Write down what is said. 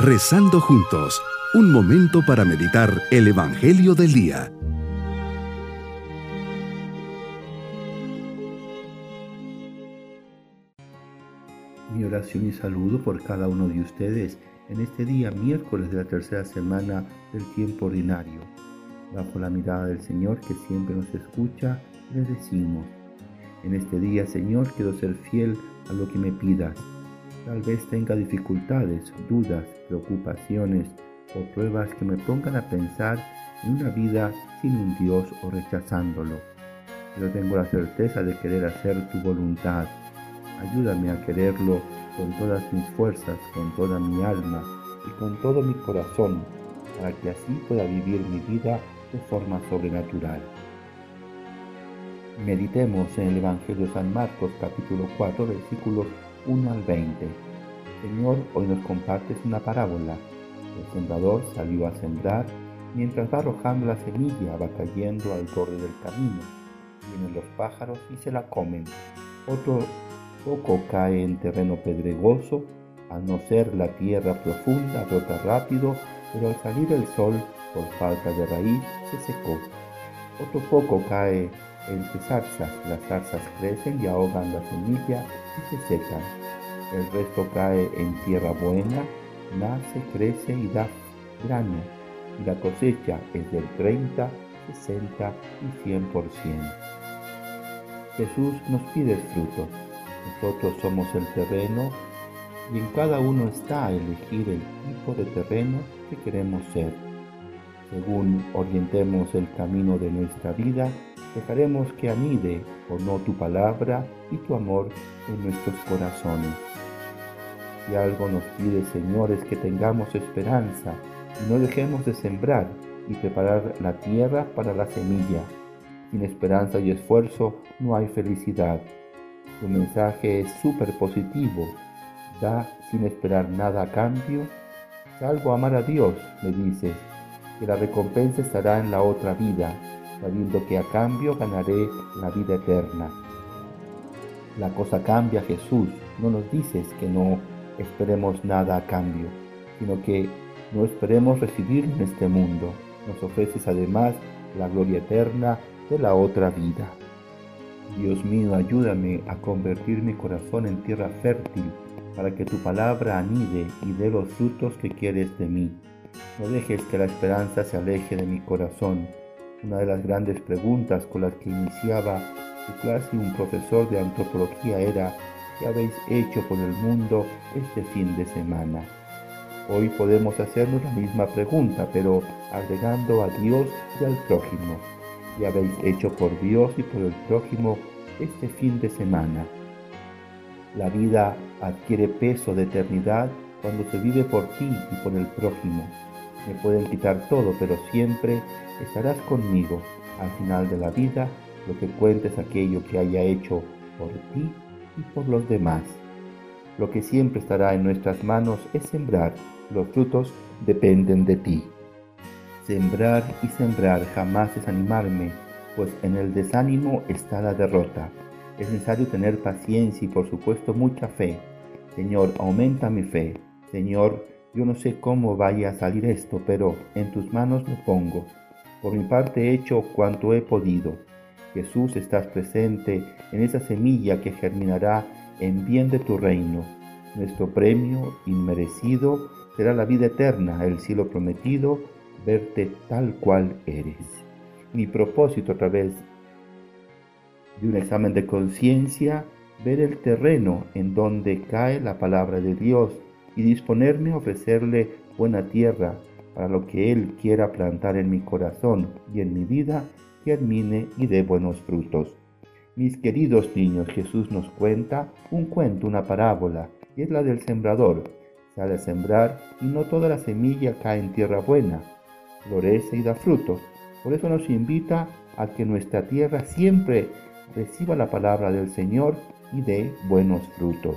Rezando juntos, un momento para meditar el Evangelio del Día. Mi oración y saludo por cada uno de ustedes en este día miércoles de la tercera semana del tiempo ordinario. Bajo la mirada del Señor que siempre nos escucha, le decimos, en este día Señor quiero ser fiel a lo que me pidas. Tal vez tenga dificultades, dudas, preocupaciones o pruebas que me pongan a pensar en una vida sin un Dios o rechazándolo. Pero tengo la certeza de querer hacer tu voluntad. Ayúdame a quererlo con todas mis fuerzas, con toda mi alma y con todo mi corazón, para que así pueda vivir mi vida de forma sobrenatural. Meditemos en el Evangelio de San Marcos capítulo 4 versículos 1 al 20. Señor, hoy nos compartes una parábola. El sembrador salió a sembrar, mientras va arrojando la semilla va cayendo al borde del camino. Vienen los pájaros y se la comen. Otro poco cae en terreno pedregoso, al no ser la tierra profunda, brota rápido, pero al salir el sol, por falta de raíz, se secó. Otro poco cae entre zarzas, las zarzas crecen y ahogan la semilla y se secan. El resto cae en tierra buena, nace, crece y da grano, y la cosecha es del 30, 60 y 100%. Jesús nos pide fruto nosotros somos el terreno y en cada uno está elegir el tipo de terreno que queremos ser. Según orientemos el camino de nuestra vida, dejaremos que anide o no tu palabra y tu amor en nuestros corazones. Si algo nos pide, Señor, es que tengamos esperanza y no dejemos de sembrar y preparar la tierra para la semilla. Sin esperanza y esfuerzo no hay felicidad. Tu mensaje es súper positivo. Da sin esperar nada a cambio. Salvo amar a Dios, me dices, que la recompensa estará en la otra vida, sabiendo que a cambio ganaré la vida eterna. La cosa cambia, Jesús. No nos dices que no esperemos nada a cambio, sino que no esperemos recibir en este mundo. Nos ofreces además la gloria eterna de la otra vida. Dios mío, ayúdame a convertir mi corazón en tierra fértil para que tu palabra anide y dé los frutos que quieres de mí. No dejes que la esperanza se aleje de mi corazón. Una de las grandes preguntas con las que iniciaba su clase un profesor de antropología era ¿qué habéis hecho por el mundo este fin de semana? Hoy podemos hacernos la misma pregunta, pero agregando a Dios y al prójimo y habéis hecho por Dios y por el prójimo este fin de semana. La vida adquiere peso de eternidad cuando se vive por ti y por el prójimo. Me pueden quitar todo, pero siempre estarás conmigo. Al final de la vida, lo que cuentes aquello que haya hecho por ti y por los demás. Lo que siempre estará en nuestras manos es sembrar. Los frutos dependen de ti. Sembrar y sembrar, jamás desanimarme, pues en el desánimo está la derrota. Es necesario tener paciencia y por supuesto mucha fe. Señor, aumenta mi fe. Señor, yo no sé cómo vaya a salir esto, pero en tus manos lo pongo. Por mi parte he hecho cuanto he podido. Jesús, estás presente en esa semilla que germinará en bien de tu reino. Nuestro premio inmerecido será la vida eterna, el cielo prometido verte tal cual eres. Mi propósito a través de un examen de conciencia, ver el terreno en donde cae la palabra de Dios y disponerme a ofrecerle buena tierra para lo que Él quiera plantar en mi corazón y en mi vida, germine y dé buenos frutos. Mis queridos niños, Jesús nos cuenta un cuento, una parábola, y es la del sembrador. Sale a sembrar y no toda la semilla cae en tierra buena florece y da fruto. Por eso nos invita a que nuestra tierra siempre reciba la palabra del Señor y dé buenos frutos.